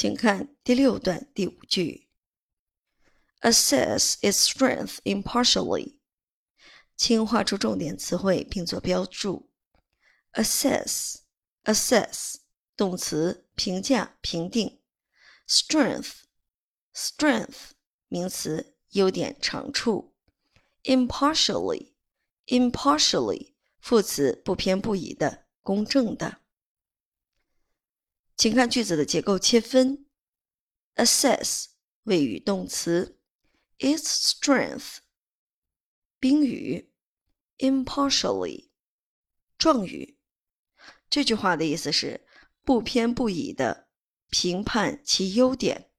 请看第六段第五句：assess its strength impartially。请画出重点词汇并做标注。assess，assess，动词，评价、评定。strength，strength，名词，优点、长处。impartially，impartially，副词，不偏不倚的，公正的。请看句子的结构切分。assess 谓语动词，its strength 宾语，impartially 状语。这句话的意思是不偏不倚的评判其优点。